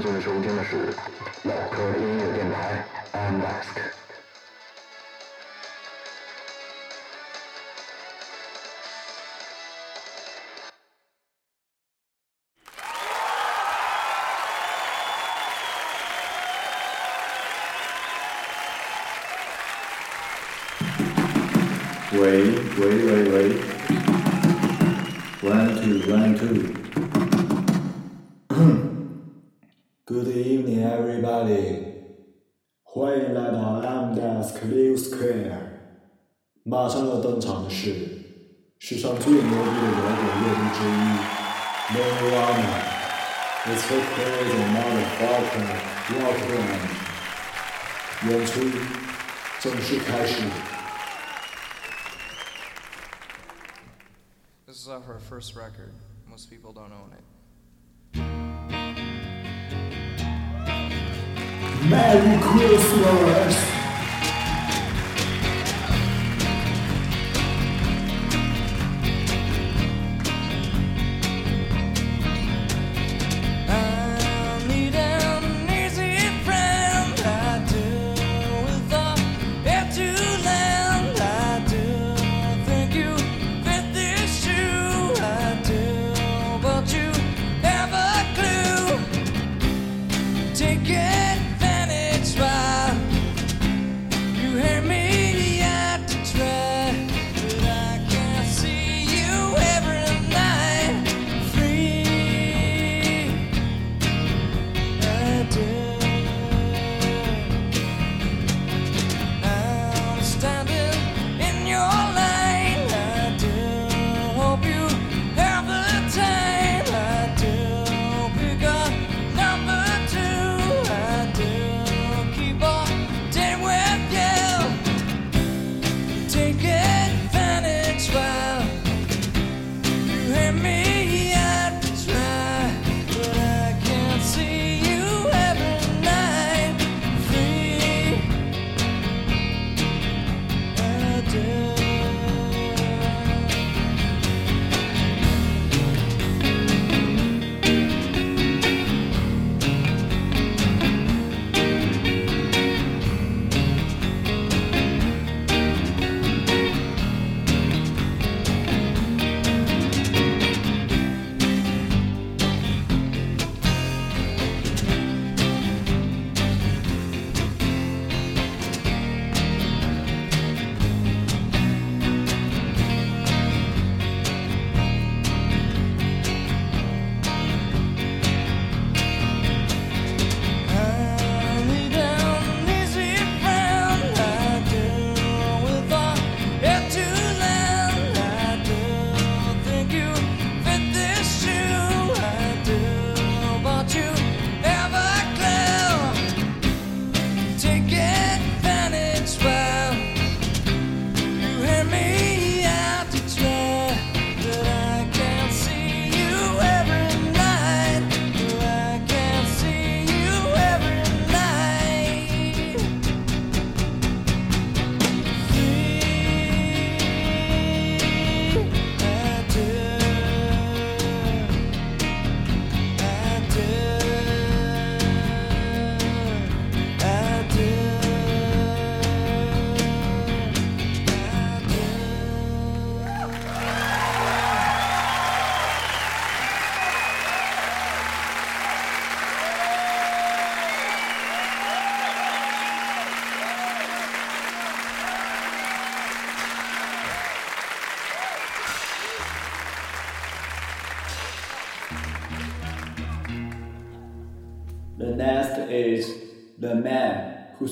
这个在收听的是老科的音乐电台 m d e s k 是史上最牛逼的摇滚乐队之一 Nirvana。It's so crazy, motherfucker, welcome！演出正式开始。This is off our first record. Most people don't own it. Merry Christmas!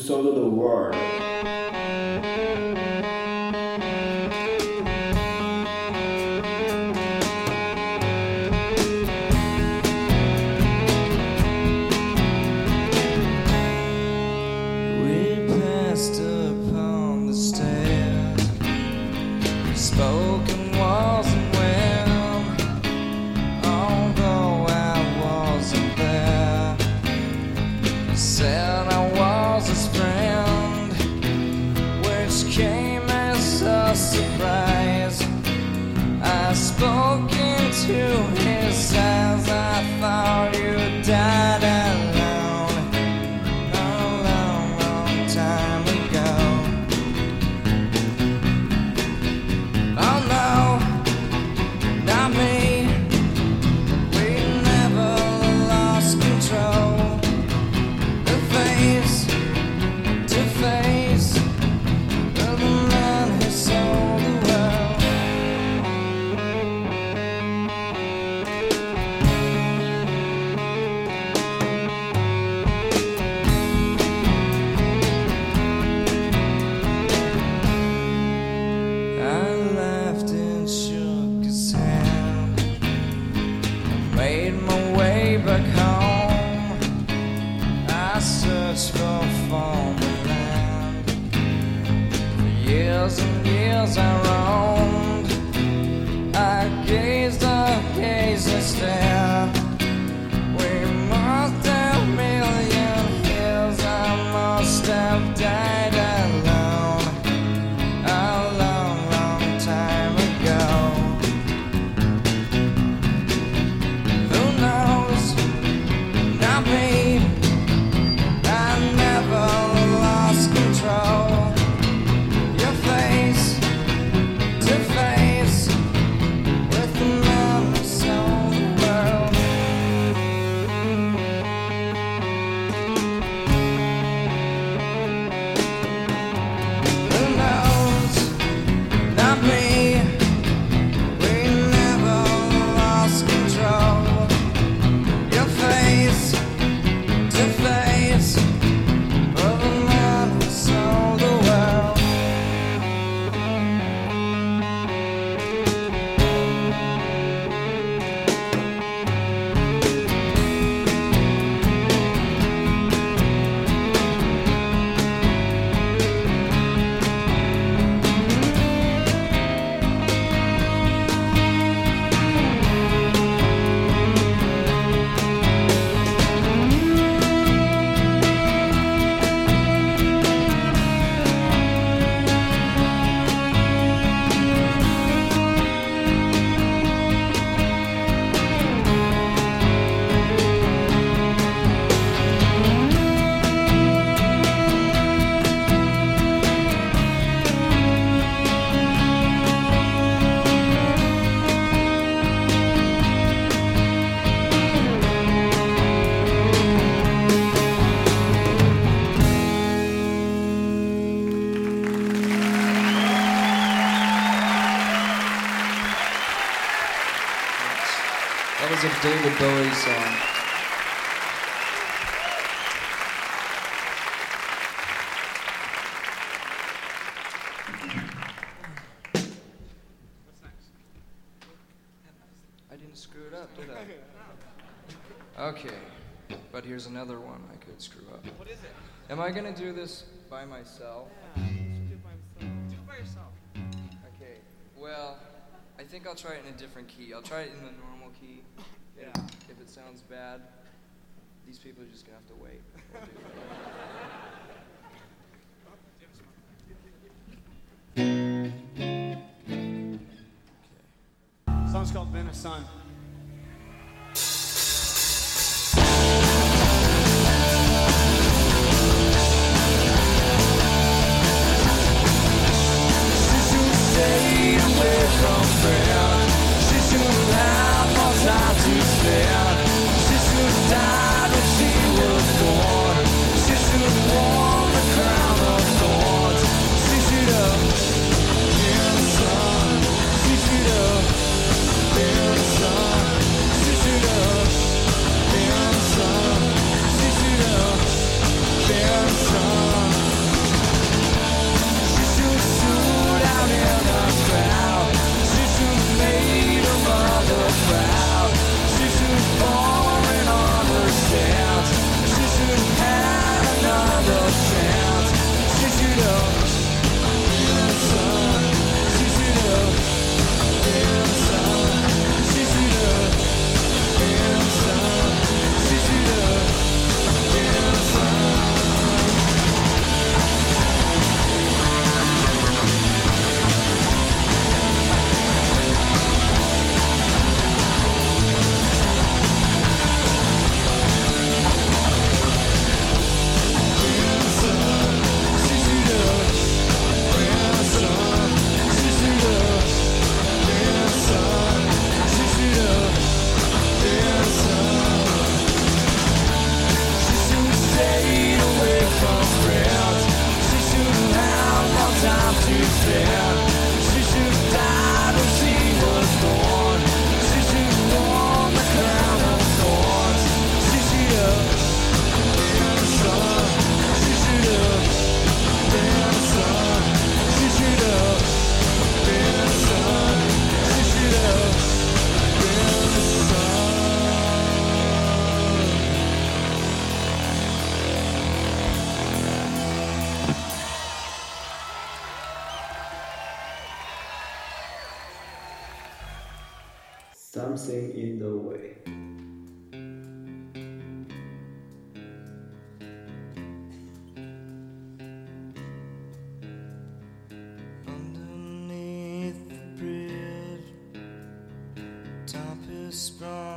so the word. Am I gonna do this by myself? Do it by yourself. Okay, well, I think I'll try it in a different key. I'll try it in the normal key. Yeah. If it sounds bad, these people are just gonna have to wait. We'll do it. song's called Been a she's with a friend. She's too loud for time to right. whisper.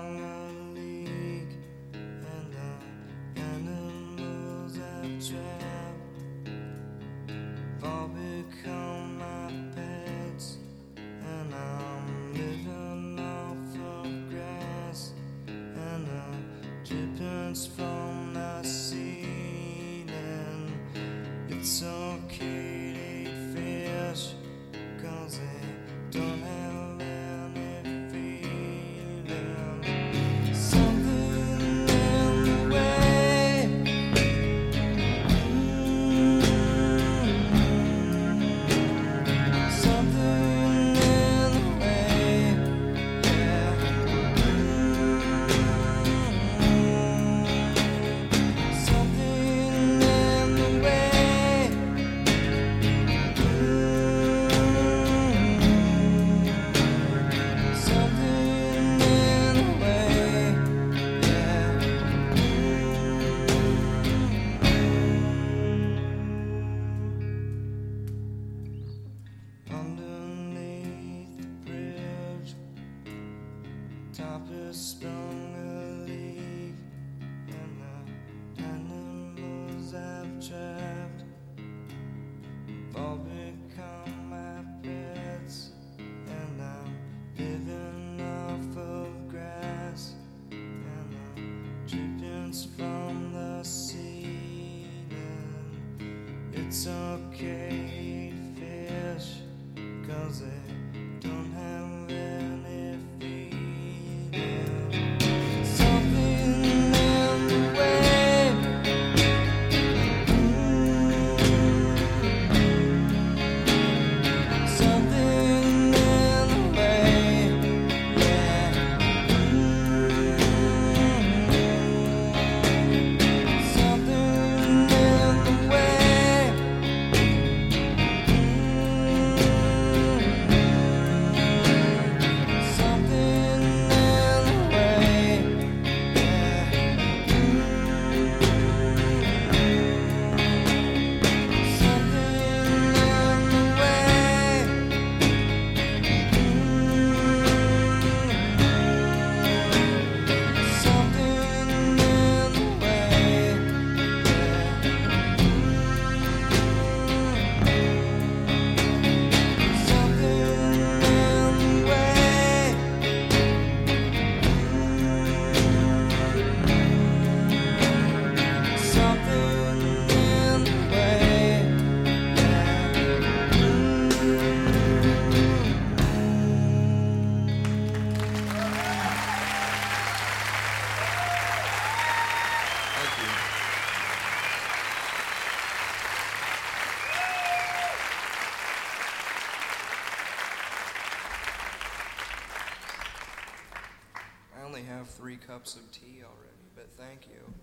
up some tea already, but thank you.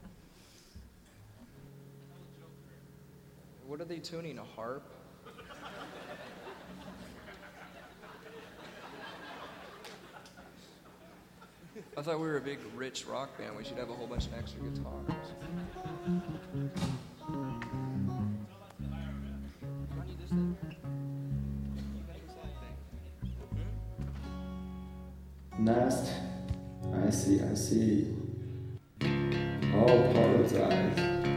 What are they tuning? A harp? I thought we were a big rich rock band. We should have a whole bunch of extra guitars. Nast I see, I see. All part of.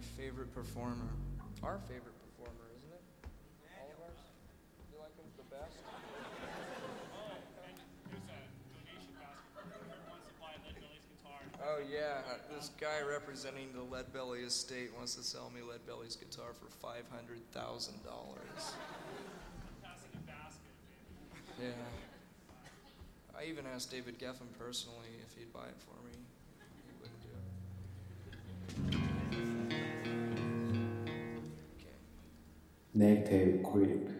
My favorite performer. Our favorite performer, isn't it? All of ours? You like him the best? Oh yeah, this guy representing the Lead Belly estate wants to sell me Lead Belly's guitar for five hundred thousand dollars. Yeah. I even asked David Geffen personally if he'd buy it for me. He Native Grip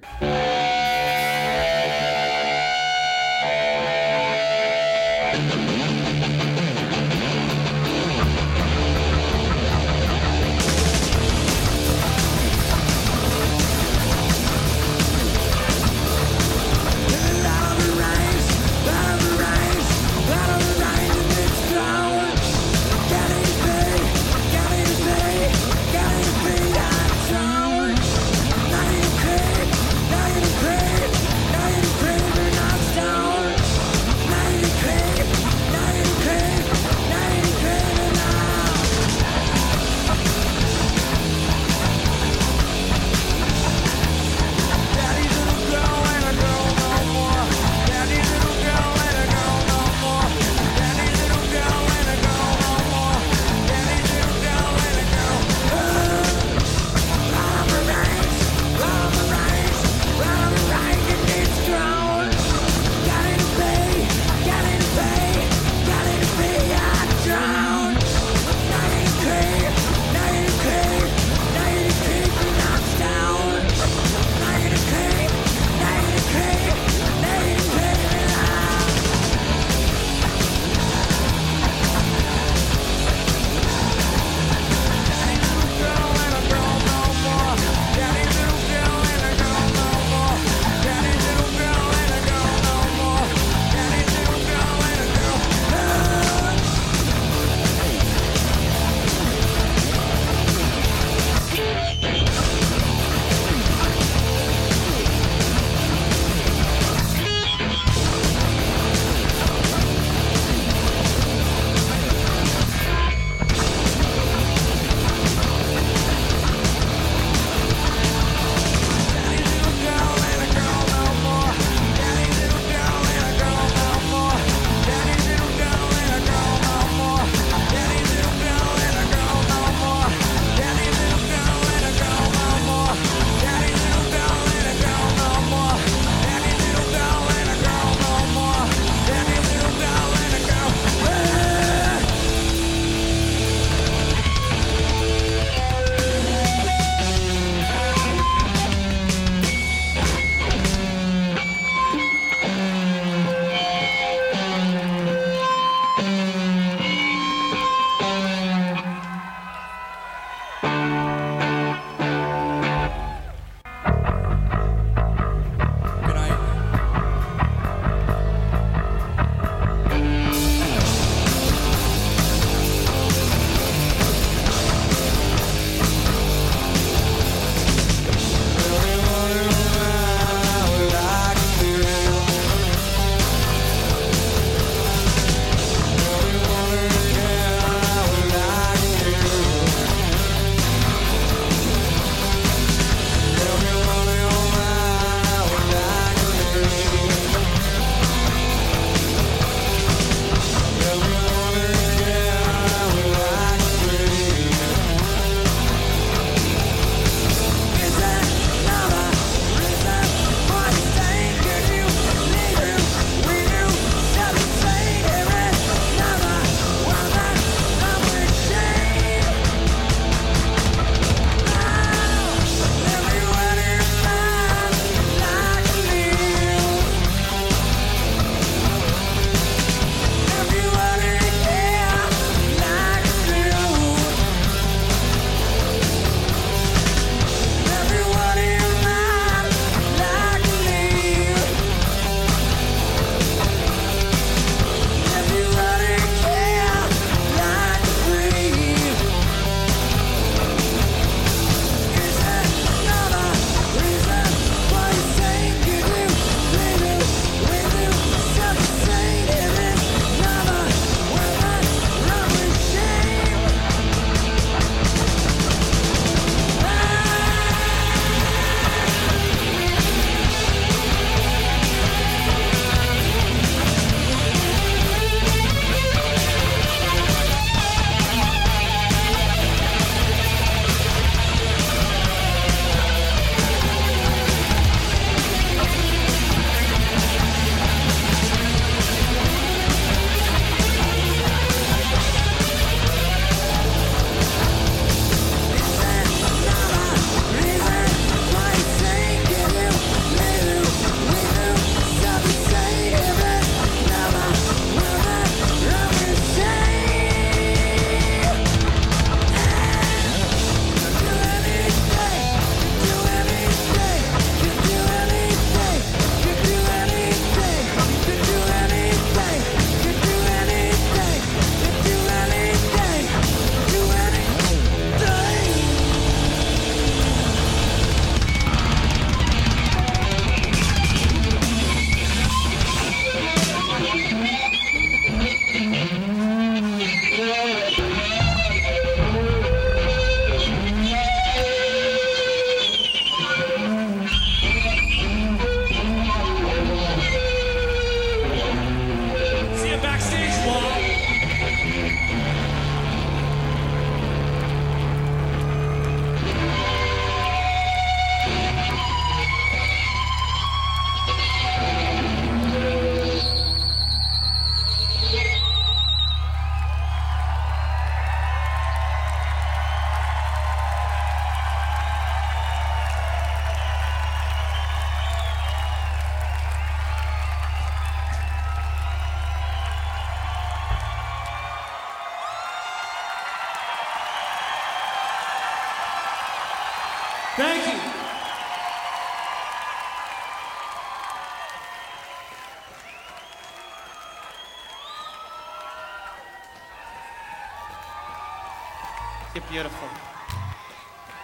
beautiful.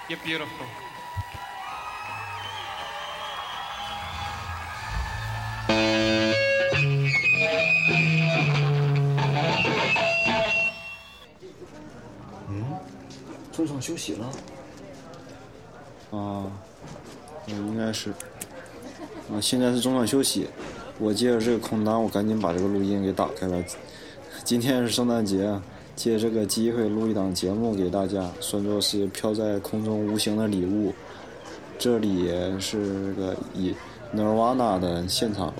You're beautiful. 中场休息了。啊，嗯，应该是。啊，现在是中场休息。我借着这个空档，我赶紧把这个录音给打开了。今天是圣诞节，借这个机会录一档节目给大家，算作是飘在空中无形的礼物。这里是个以 Nirvana 的现场，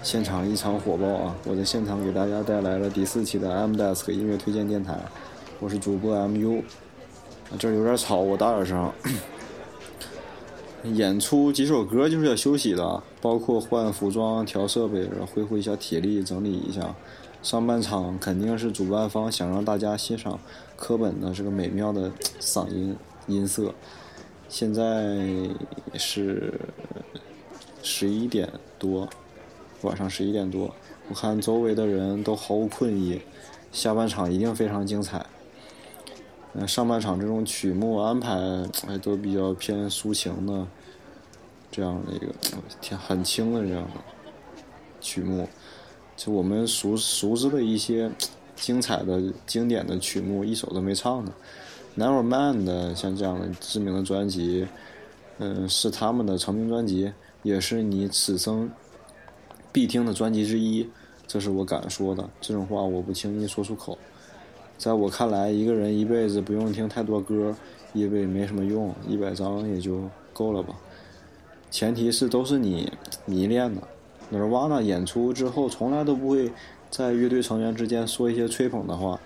现场异常火爆啊！我在现场给大家带来了第四期的 M Desk 音乐推荐电台，我是主播 MU。这有点吵，我大点声。演出几首歌就是要休息的，包括换服装、调设备、恢复一下体力、整理一下。上半场肯定是主办方想让大家欣赏科本的这个美妙的嗓音音色。现在是十一点多，晚上十一点多，我看周围的人都毫无困意，下半场一定非常精彩。嗯，上半场这种曲目安排还都比较偏抒情的，这样的一个挺很轻的这样的曲目，就我们熟熟知的一些精彩的经典的曲目，一首都没唱呢。Nevermind 的像这样的知名的专辑，嗯，是他们的成名专辑，也是你此生必听的专辑之一。这是我敢说的，这种话我不轻易说出口。在我看来，一个人一辈子不用听太多歌，因为没什么用，一百张也就够了吧。前提是都是你迷恋的。Nirvana 演出之后，从来都不会在乐队成员之间说一些吹捧的话。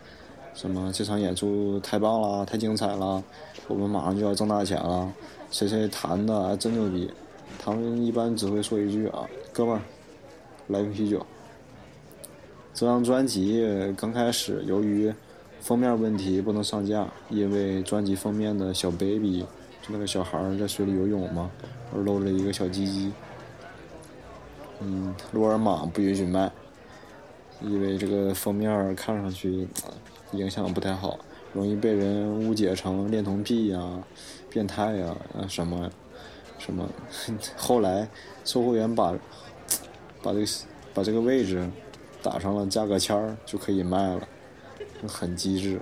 什么这场演出太棒了，太精彩了，我们马上就要挣大钱了，谁谁弹的真牛逼，他们一般只会说一句啊，哥们儿，来瓶啤酒。这张专辑刚开始由于封面问题不能上架，因为专辑封面的小 baby 就那个小孩在水里游泳嘛，而露了一个小鸡鸡，嗯，沃尔玛不允许卖，因为这个封面看上去。影响不太好，容易被人误解成恋童癖呀、变态呀、啊什么什么。后来售货员把把这个把这个位置打上了价格签儿，就可以卖了，很机智，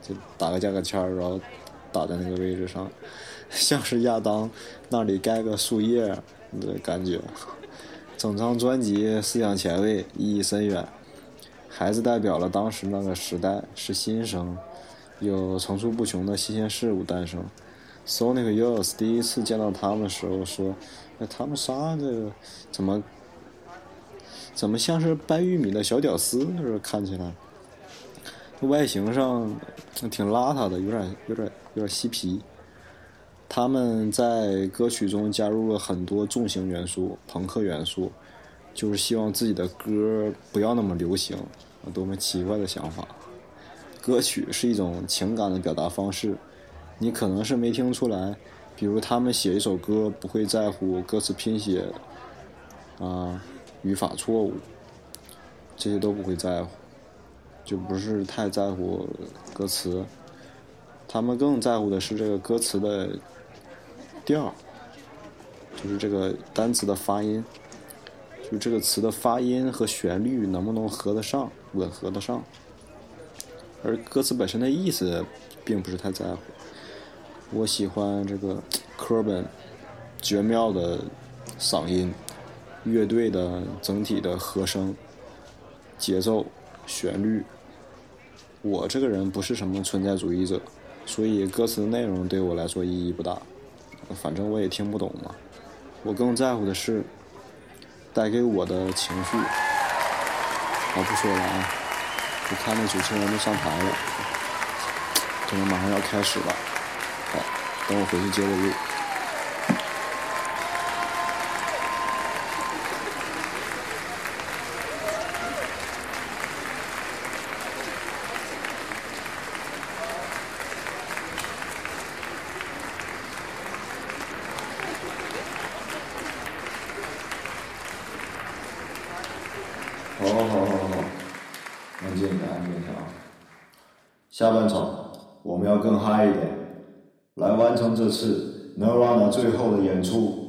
就打个价格签儿，然后打在那个位置上，像是亚当那里盖个树叶的感觉。整张专辑思想前卫，意义深远。孩子代表了当时那个时代，是新生，有层出不穷的新鲜事物诞生。Sonic Youth 第一次见到他们的时候说：“哎，他们仨这个怎么怎么像是掰玉米的小屌丝？就是看起来，外形上挺邋遢的，有点有点有点嬉皮。他们在歌曲中加入了很多重型元素、朋克元素。”就是希望自己的歌不要那么流行，多么奇怪的想法！歌曲是一种情感的表达方式，你可能是没听出来。比如他们写一首歌，不会在乎歌词拼写，啊，语法错误，这些都不会在乎，就不是太在乎歌词。他们更在乎的是这个歌词的调，就是这个单词的发音。就这个词的发音和旋律能不能合得上、吻合得上，而歌词本身的意思并不是太在乎。我喜欢这个科本绝妙的嗓音、乐队的整体的和声、节奏、旋律。我这个人不是什么存在主义者，所以歌词内容对我来说意义不大，反正我也听不懂嘛。我更在乎的是。带给我的情绪，好不说了啊！我看那主持人都上台了，可能马上要开始了。好，等我回去接着录。半场，我们要更嗨一点，来完成这次 n 让 r a n a 最后的演出。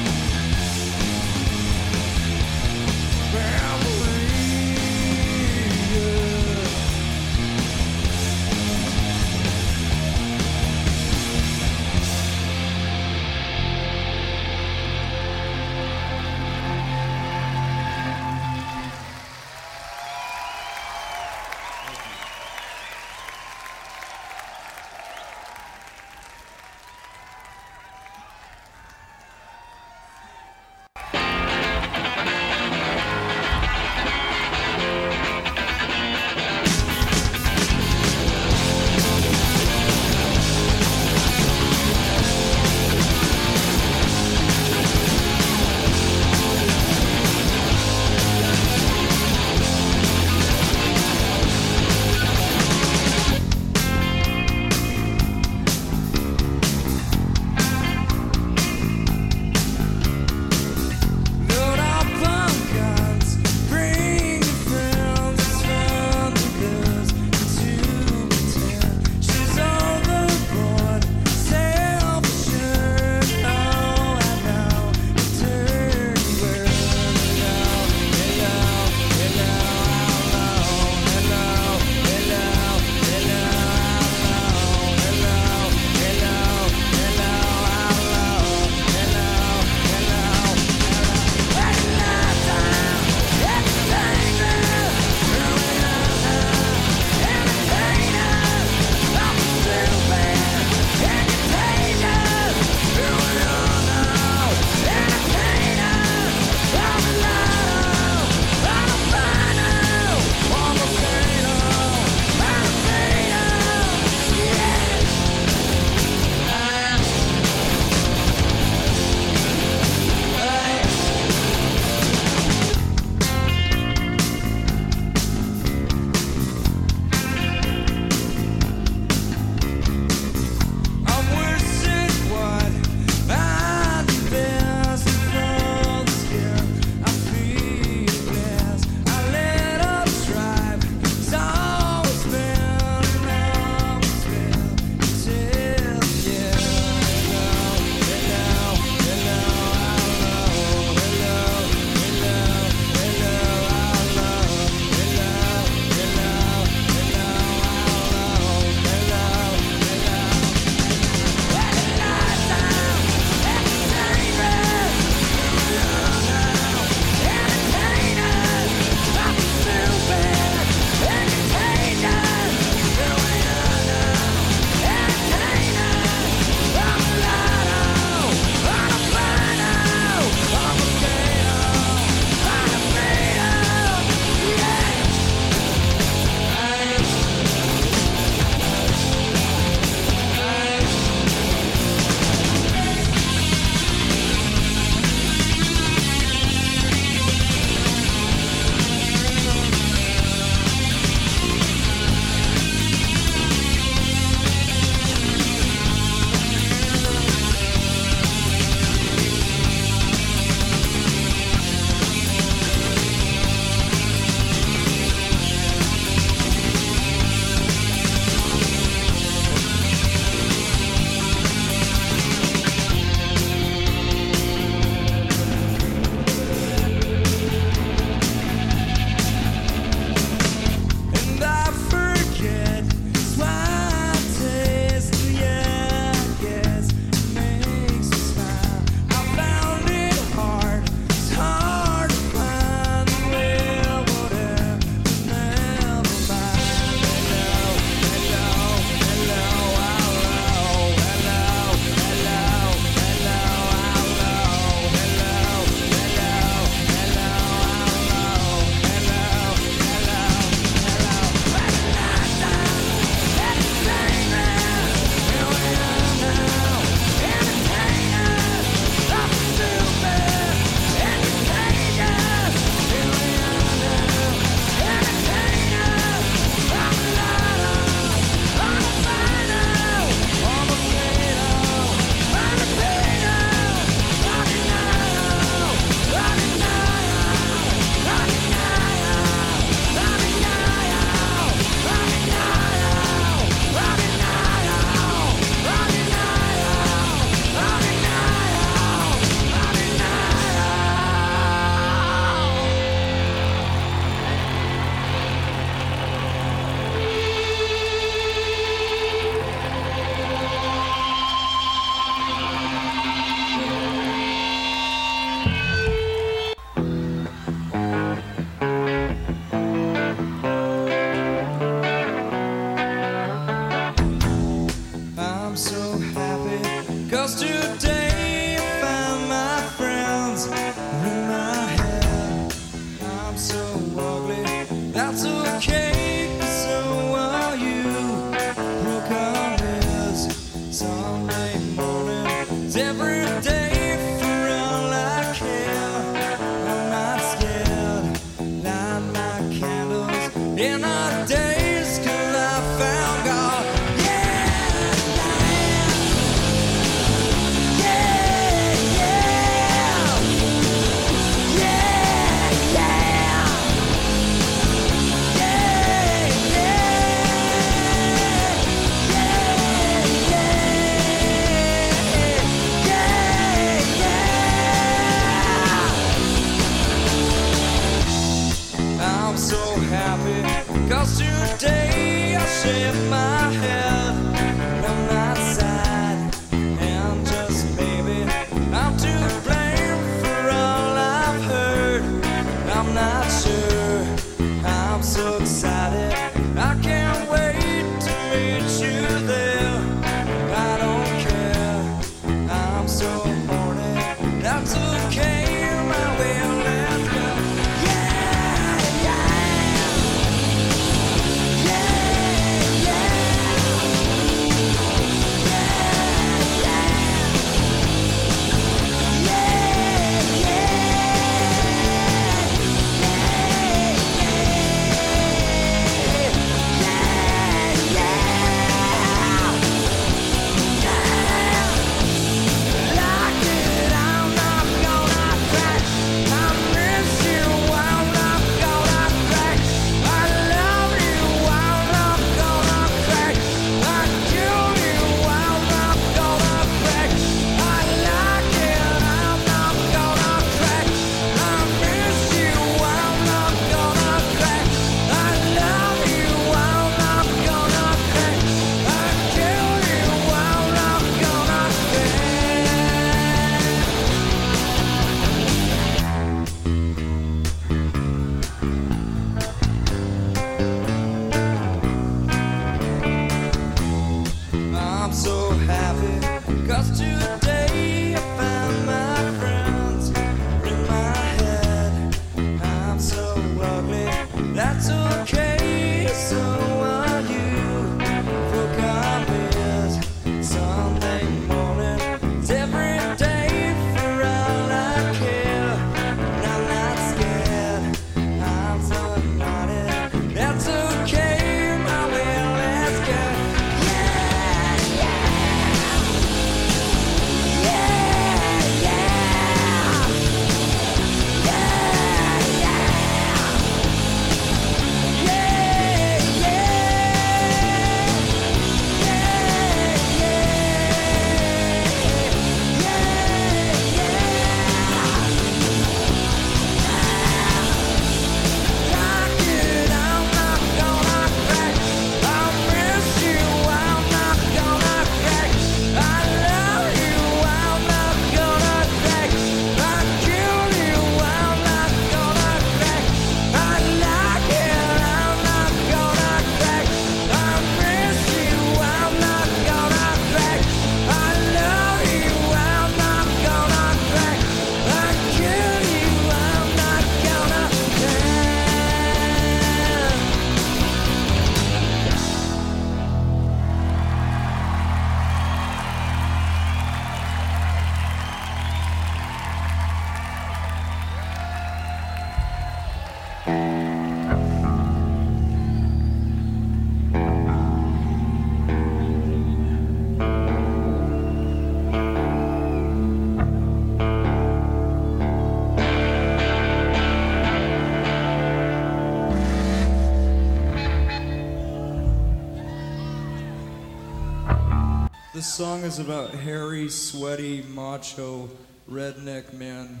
This song is about hairy, sweaty, macho, redneck man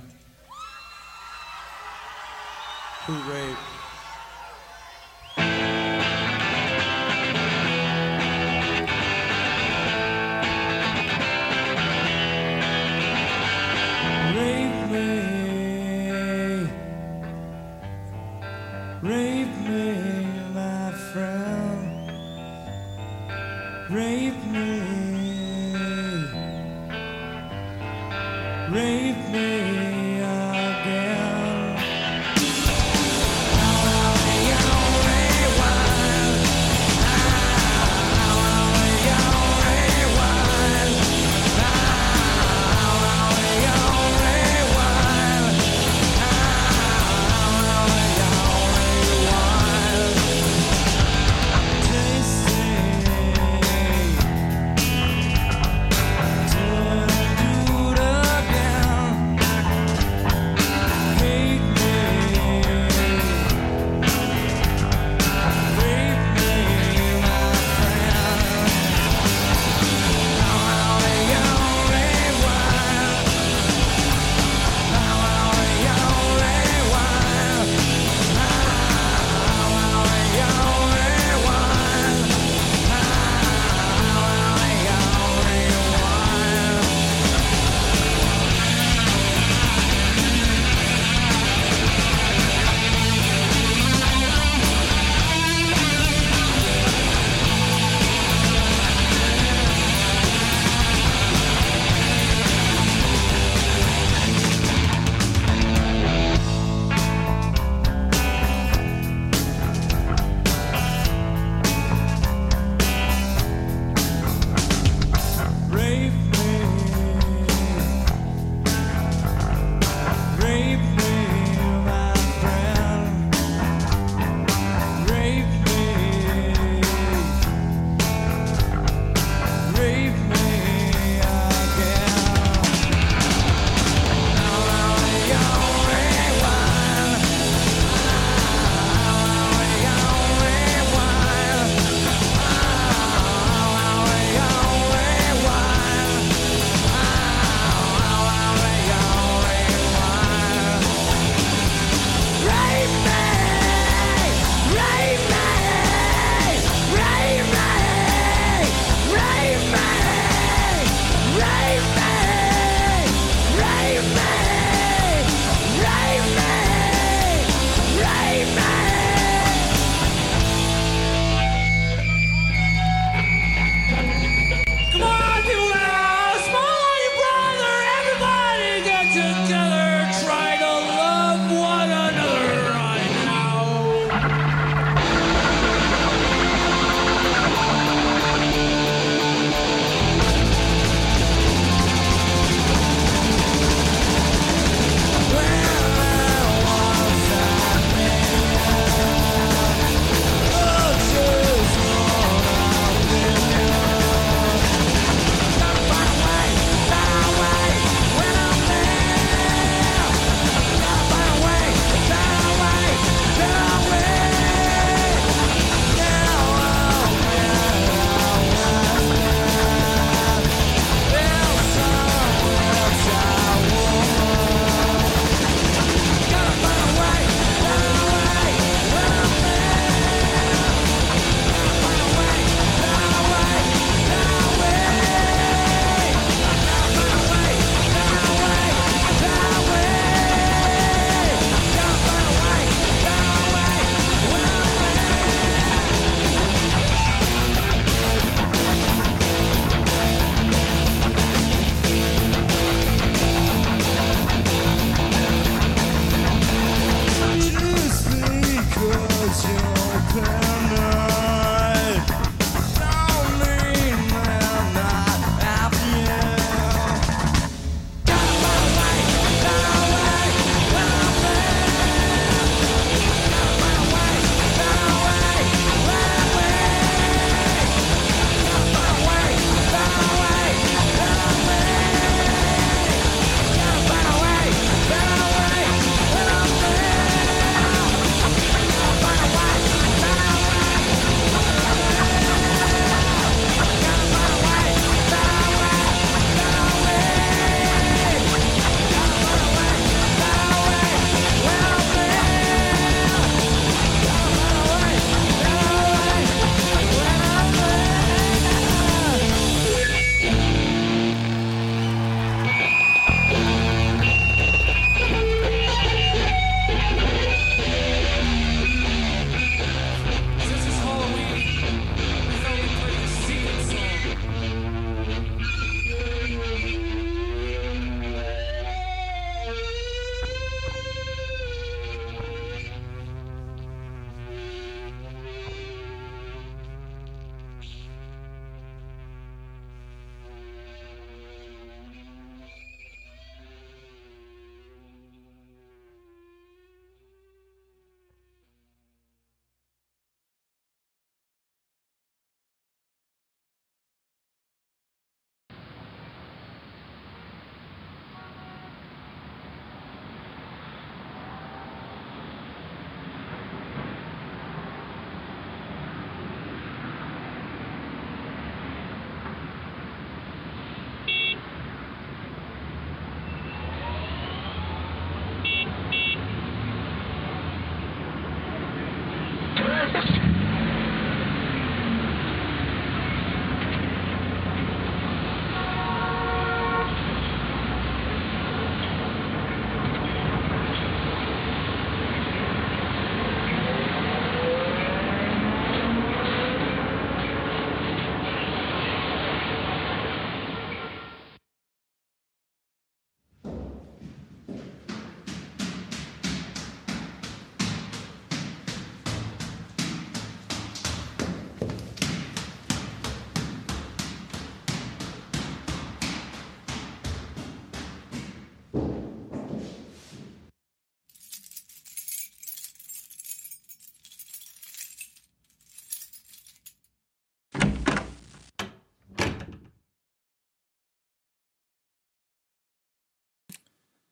who raped.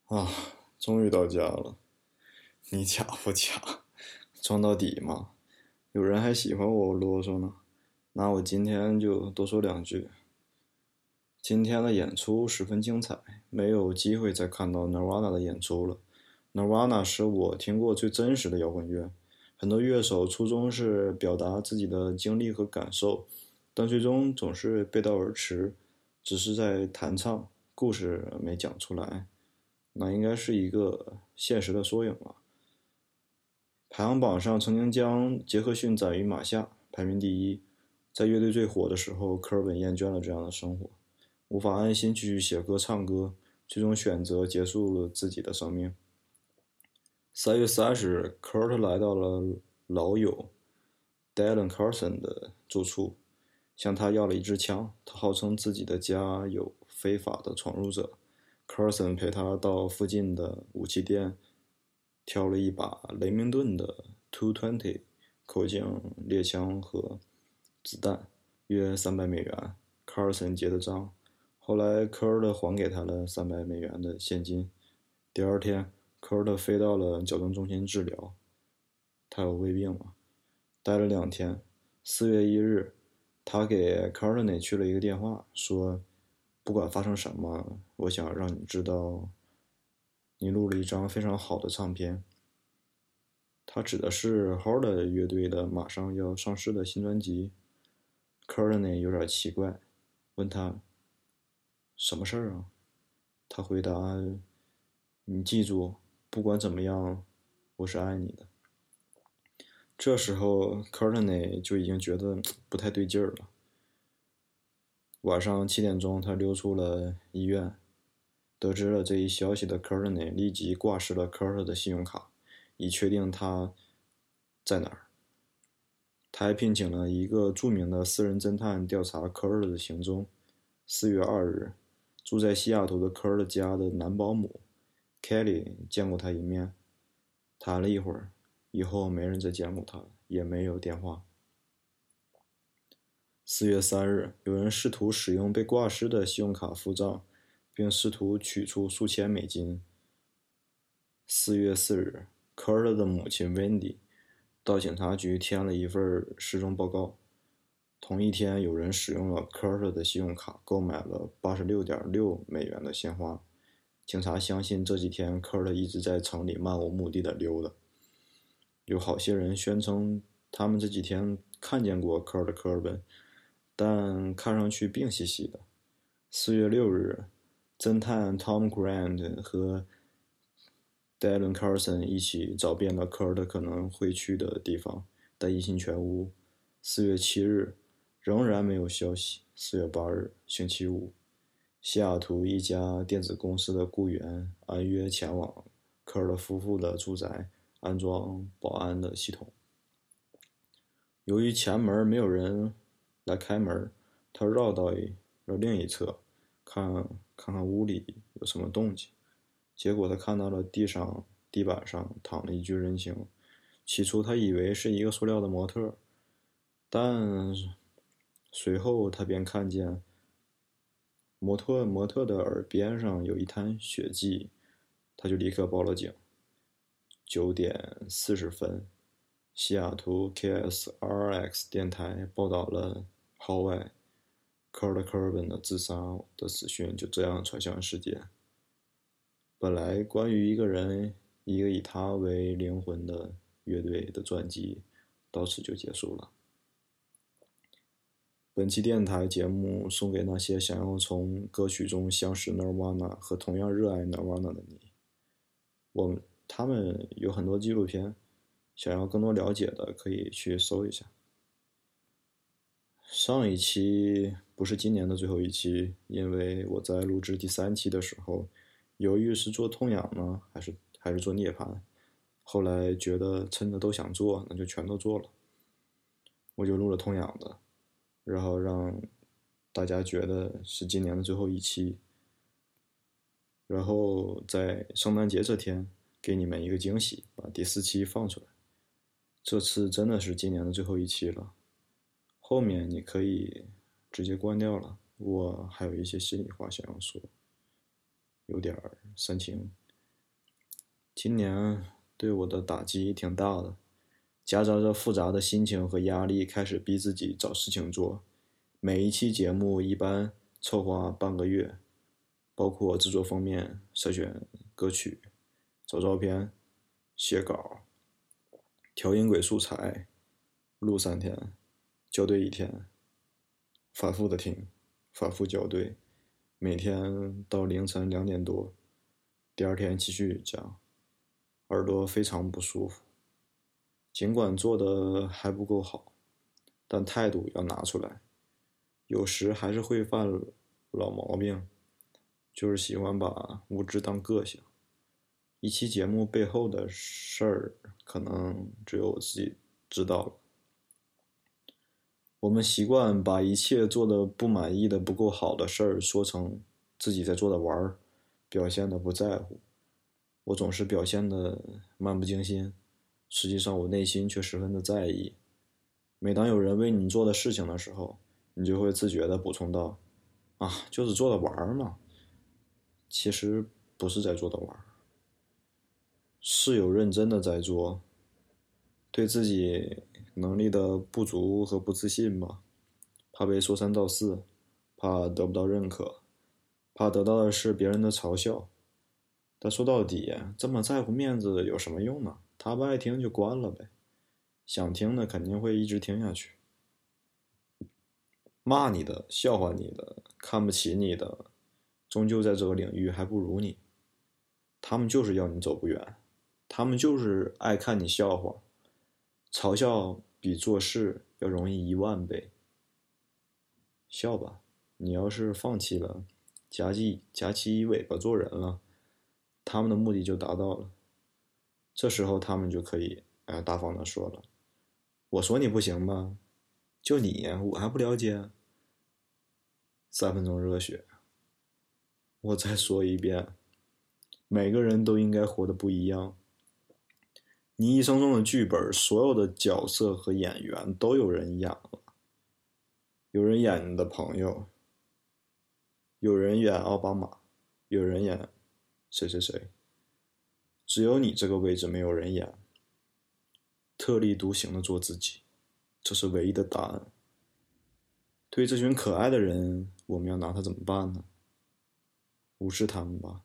啊，终于到家了。你假不假？装到底吗？有人还喜欢我啰嗦呢。那我今天就多说两句。今天的演出十分精彩，没有机会再看到 Nirvana 的演出了。Nirvana 是我听过最真实的摇滚乐，很多乐手初衷是表达自己的经历和感受，但最终总是背道而驰，只是在弹唱，故事没讲出来。那应该是一个现实的缩影了。排行榜上曾经将杰克逊载于马下，排名第一。在乐队最火的时候，科尔本厌倦了这样的生活，无法安心继续写歌唱歌，最终选择结束了自己的生命。三月三十日，科尔特来到了老友 Dylan Carson 的住处，向他要了一支枪。他号称自己的家有非法的闯入者。Carson 陪他到附近的武器店，挑了一把雷明顿的 Two Twenty 口径猎枪和子弹，约三百美元。Carson 结的账，后来科尔特还给他了三百美元的现金。第二天，科尔特飞到了矫正中心治疗，他有胃病嘛，待了两天。四月一日，他给 c a r l o n 去了一个电话，说。不管发生什么，我想让你知道，你录了一张非常好的唱片。他指的是 Horde 乐队的马上要上市的新专辑。科尔呢有点奇怪，问他什么事儿啊？他回答：“你记住，不管怎么样，我是爱你的。”这时候，科尔呢就已经觉得不太对劲儿了。晚上七点钟，他溜出了医院。得知了这一消息的科尔内立即挂失了科尔的信用卡，以确定他在哪儿。他还聘请了一个著名的私人侦探调查科尔的行踪。四月二日，住在西雅图的科尔家的男保姆 Kelly 见过他一面，谈了一会儿，以后没人再见过他，也没有电话。四月三日，有人试图使用被挂失的信用卡付账，并试图取出数千美金。四月四日，科尔的母亲 Wendy 到警察局填了一份失踪报告。同一天，有人使用了科尔的信用卡购买了八十六点六美元的鲜花。警察相信这几天科尔一直在城里漫无目的的溜达。有好些人宣称他们这几天看见过科尔的科尔本，但看上去病兮兮的。四月六日，侦探 Tom Grant 和 Dylan Carson 一起找遍了科尔的可能会去的地方，但一信全无。四月七日，仍然没有消息。四月八日，星期五，西雅图一家电子公司的雇员按约前往科尔特夫妇的住宅安装保安的系统。由于前门没有人来开门，他绕到绕另一侧，看看看屋里有什么动静。结果他看到了地上地板上躺了一具人形。起初他以为是一个塑料的模特。但随后他便看见模特模特的耳边上有一滩血迹，他就立刻报了警。九点四十分，西雅图 KSRX 电台报道了号外科尔科尔本的自杀的死讯，就这样传向世界。本来关于一个人，一个以他为灵魂的乐队的传记，到此就结束了。本期电台节目送给那些想要从歌曲中相识 Nirvana 和同样热爱 Nirvana 的你。我们他们有很多纪录片，想要更多了解的可以去搜一下。上一期不是今年的最后一期，因为我在录制第三期的时候，犹豫是做痛痒呢，还是还是做涅槃。后来觉得趁着都想做，那就全都做了，我就录了痛痒的。然后让大家觉得是今年的最后一期，然后在圣诞节这天给你们一个惊喜，把第四期放出来。这次真的是今年的最后一期了，后面你可以直接关掉了。我还有一些心里话想要说，有点煽情。今年对我的打击挺大的。夹杂着复杂的心情和压力，开始逼自己找事情做。每一期节目一般策划半个月，包括制作封面、筛选歌曲、找照片、写稿、调音轨素材、录三天、校对一天、反复的听、反复校对，每天到凌晨两点多，第二天继续讲，耳朵非常不舒服。尽管做的还不够好，但态度要拿出来。有时还是会犯老毛病，就是喜欢把无知当个性。一期节目背后的事儿，可能只有我自己知道了。我们习惯把一切做的不满意的、不够好的事儿说成自己在做的玩儿，表现的不在乎。我总是表现的漫不经心。实际上，我内心却十分的在意。每当有人为你做的事情的时候，你就会自觉的补充道：“啊，就是做的玩儿嘛。”其实不是在做的玩儿，是有认真的在做。对自己能力的不足和不自信吧，怕被说三道四，怕得不到认可，怕得到的是别人的嘲笑。但说到底，这么在乎面子有什么用呢？他不爱听就关了呗，想听的肯定会一直听下去。骂你的、笑话你的、看不起你的，终究在这个领域还不如你。他们就是要你走不远，他们就是爱看你笑话，嘲笑比做事要容易一万倍。笑吧，你要是放弃了，夹起夹起尾巴做人了，他们的目的就达到了。这时候他们就可以，呃，大方的说了，我说你不行吧？就你，我还不了解。三分钟热血。我再说一遍，每个人都应该活得不一样。你一生中的剧本，所有的角色和演员都有人演了，有人演你的朋友，有人演奥巴马，有人演谁谁谁，只有你这个位置没有人演。特立独行的做自己，这是唯一的答案。对这群可爱的人，我们要拿他怎么办呢？无视他们吧。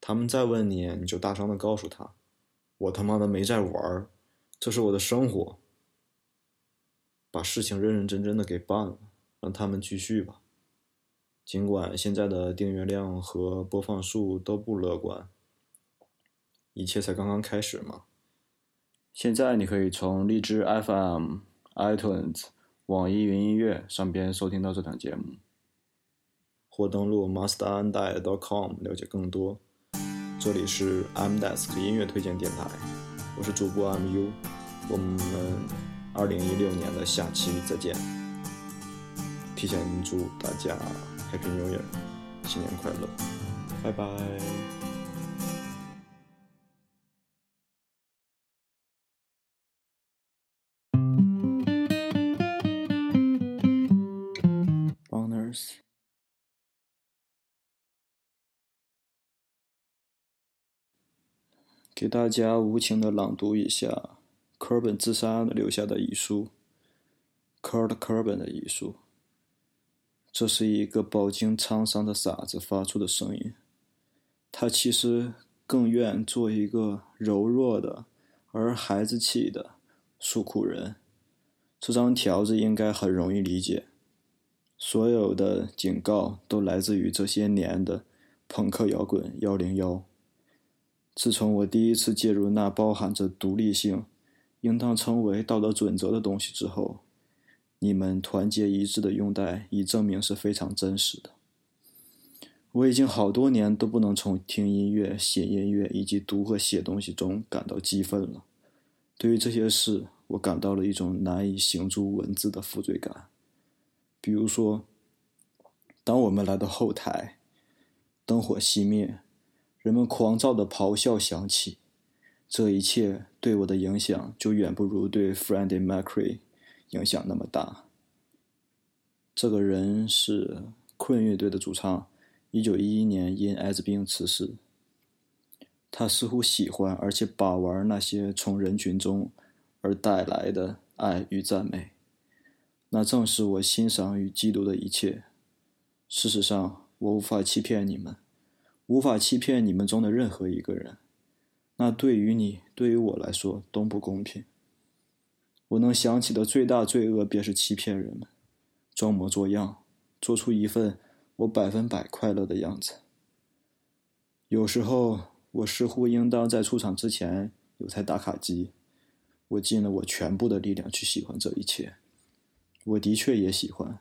他们再问你，你就大声的告诉他：“我他妈的没在玩儿，这是我的生活。”把事情认认真真的给办了，让他们继续吧。尽管现在的订阅量和播放数都不乐观，一切才刚刚开始嘛。现在你可以从荔枝 FM、iTunes、网易云音乐上边收听到这档节目，或登录 master and diet com 了解更多。这里是 M Desk 音乐推荐电台，我是主播 MU，我们二零一六年的下期再见。提前祝大家 Happy New Year，新年快乐，拜拜。给大家无情的朗读一下科本自杀留下的遗书，Kurt Cobain 的遗书。这是一个饱经沧桑的傻子发出的声音。他其实更愿做一个柔弱的而孩子气的诉苦人。这张条子应该很容易理解。所有的警告都来自于这些年的朋克摇滚幺零幺。自从我第一次介入那包含着独立性、应当称为道德准则的东西之后，你们团结一致的拥戴已证明是非常真实的。我已经好多年都不能从听音乐、写音乐以及读和写东西中感到激愤了。对于这些事，我感到了一种难以形诸文字的负罪感。比如说，当我们来到后台，灯火熄灭，人们狂躁的咆哮响起，这一切对我的影响就远不如对 Freddie Mercury 影响那么大。这个人是困乐队的主唱，一九一一年因艾滋病辞世。他似乎喜欢而且把玩那些从人群中而带来的爱与赞美。那正是我欣赏与嫉妒的一切。事实上，我无法欺骗你们，无法欺骗你们中的任何一个人。那对于你，对于我来说都不公平。我能想起的最大罪恶便是欺骗人们，装模作样，做出一份我百分百快乐的样子。有时候，我似乎应当在出场之前有台打卡机。我尽了我全部的力量去喜欢这一切。我的确也喜欢，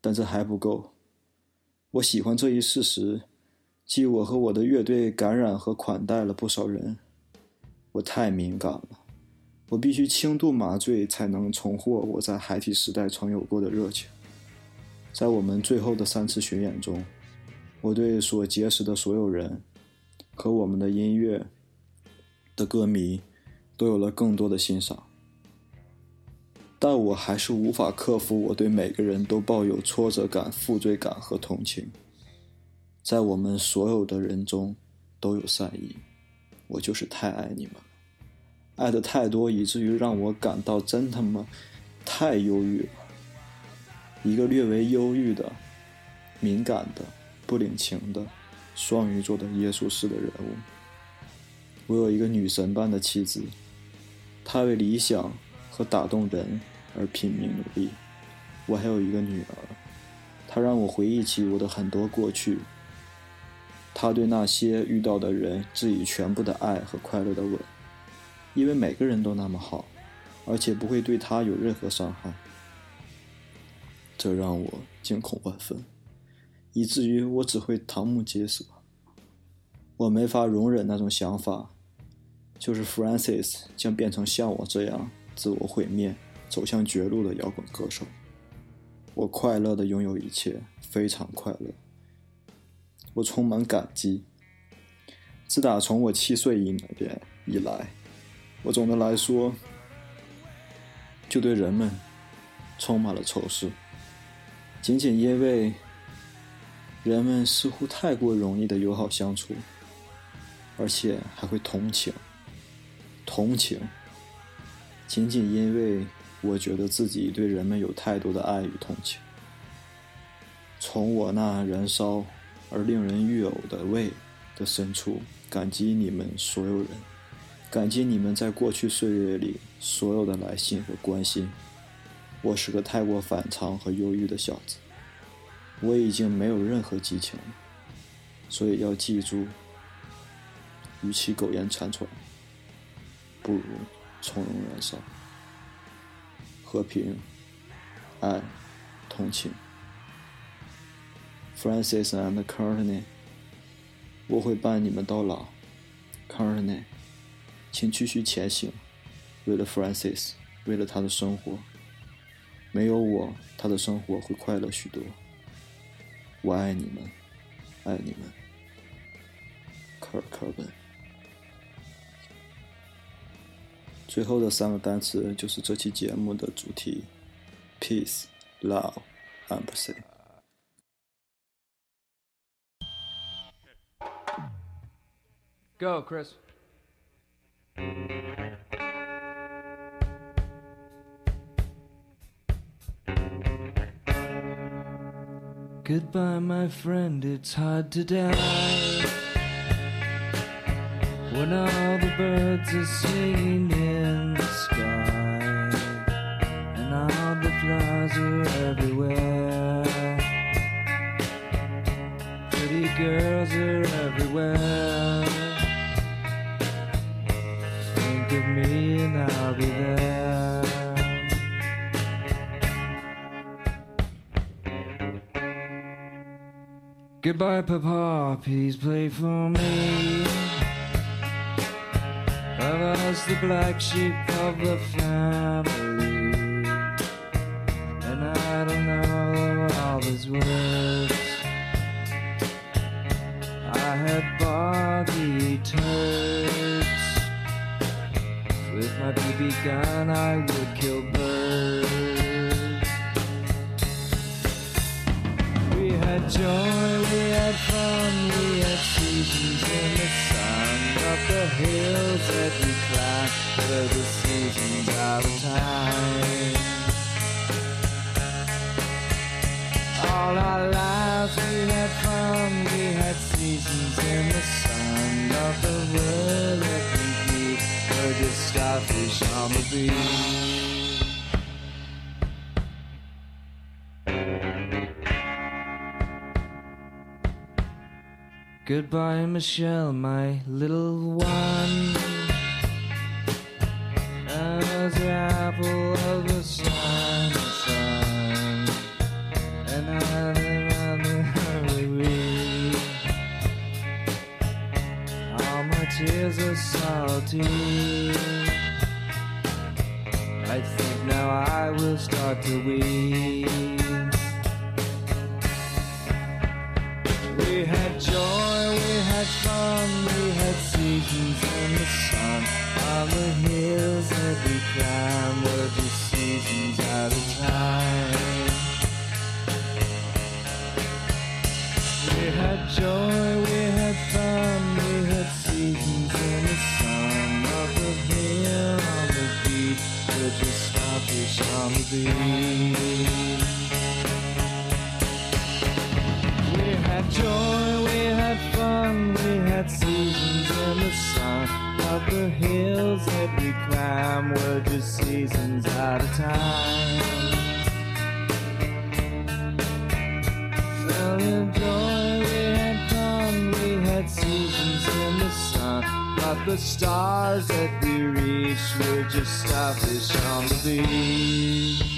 但这还不够。我喜欢这一事实，即我和我的乐队感染和款待了不少人。我太敏感了，我必须轻度麻醉才能重获我在孩提时代曾有过的热情。在我们最后的三次巡演中，我对所结识的所有人和我们的音乐的歌迷都有了更多的欣赏。但我还是无法克服我对每个人都抱有挫折感、负罪感和同情。在我们所有的人中都有善意，我就是太爱你们了，爱的太多，以至于让我感到真他妈太忧郁了。一个略为忧郁的、敏感的、不领情的双鱼座的耶稣式的人物。我有一个女神般的妻子，她为理想和打动人而拼命努力。我还有一个女儿，她让我回忆起我的很多过去。他对那些遇到的人致以全部的爱和快乐的吻，因为每个人都那么好，而且不会对他有任何伤害。这让我惊恐万分，以至于我只会瞠目结舌。我没法容忍那种想法，就是 Francis 将变成像我这样自我毁灭、走向绝路的摇滚歌手。我快乐的拥有一切，非常快乐。我充满感激。自打从我七岁以年以来，我总的来说就对人们充满了仇视，仅仅因为人们似乎太过容易的友好相处，而且还会同情。同情，仅仅因为我觉得自己对人们有太多的爱与同情。从我那燃烧而令人欲呕的胃的深处，感激你们所有人，感激你们在过去岁月里所有的来信和关心。我是个太过反常和忧郁的小子，我已经没有任何激情了，所以要记住，与其苟延残喘。不如从容燃烧，和平、爱、同情。Francis and Courtney，我会伴你们到老。Courtney，请继续前行，为了 Francis，为了他的生活。没有我，他的生活会快乐许多。我爱你们，爱你们。科尔科本。最后的三个单词就是这期节目的主题：peace、love、empathy。Go, Chris. Goodbye, my friend, it's hard to die. When all the birds are singing in the sky, and all the flowers are everywhere. Pretty girls are everywhere. Me and I'll be there. Goodbye, Papa, please play for me. I was the black sheep of the family, and I don't know all his words. I had boggy turds. With my BB gun, I would kill birds. We had joy, we had fun, we had seasons in the sun. Up the hills that we climbed, were the seasons out of time. All our lives we had fun, we had seasons in the sun. Of the world just starfish on the beach. Goodbye, Michelle, my little one. As the apple of salty. I think now I will start to weep. We had joy, we had fun, we had seasons in the sun. On the hills that we climbed were just seasons at a time. We had joy, on. We had joy, we had fun, we had seasons in the sun. Up the hills that we climb were just seasons at a time. Well, in But the stars that we reached were just starfish on the beach.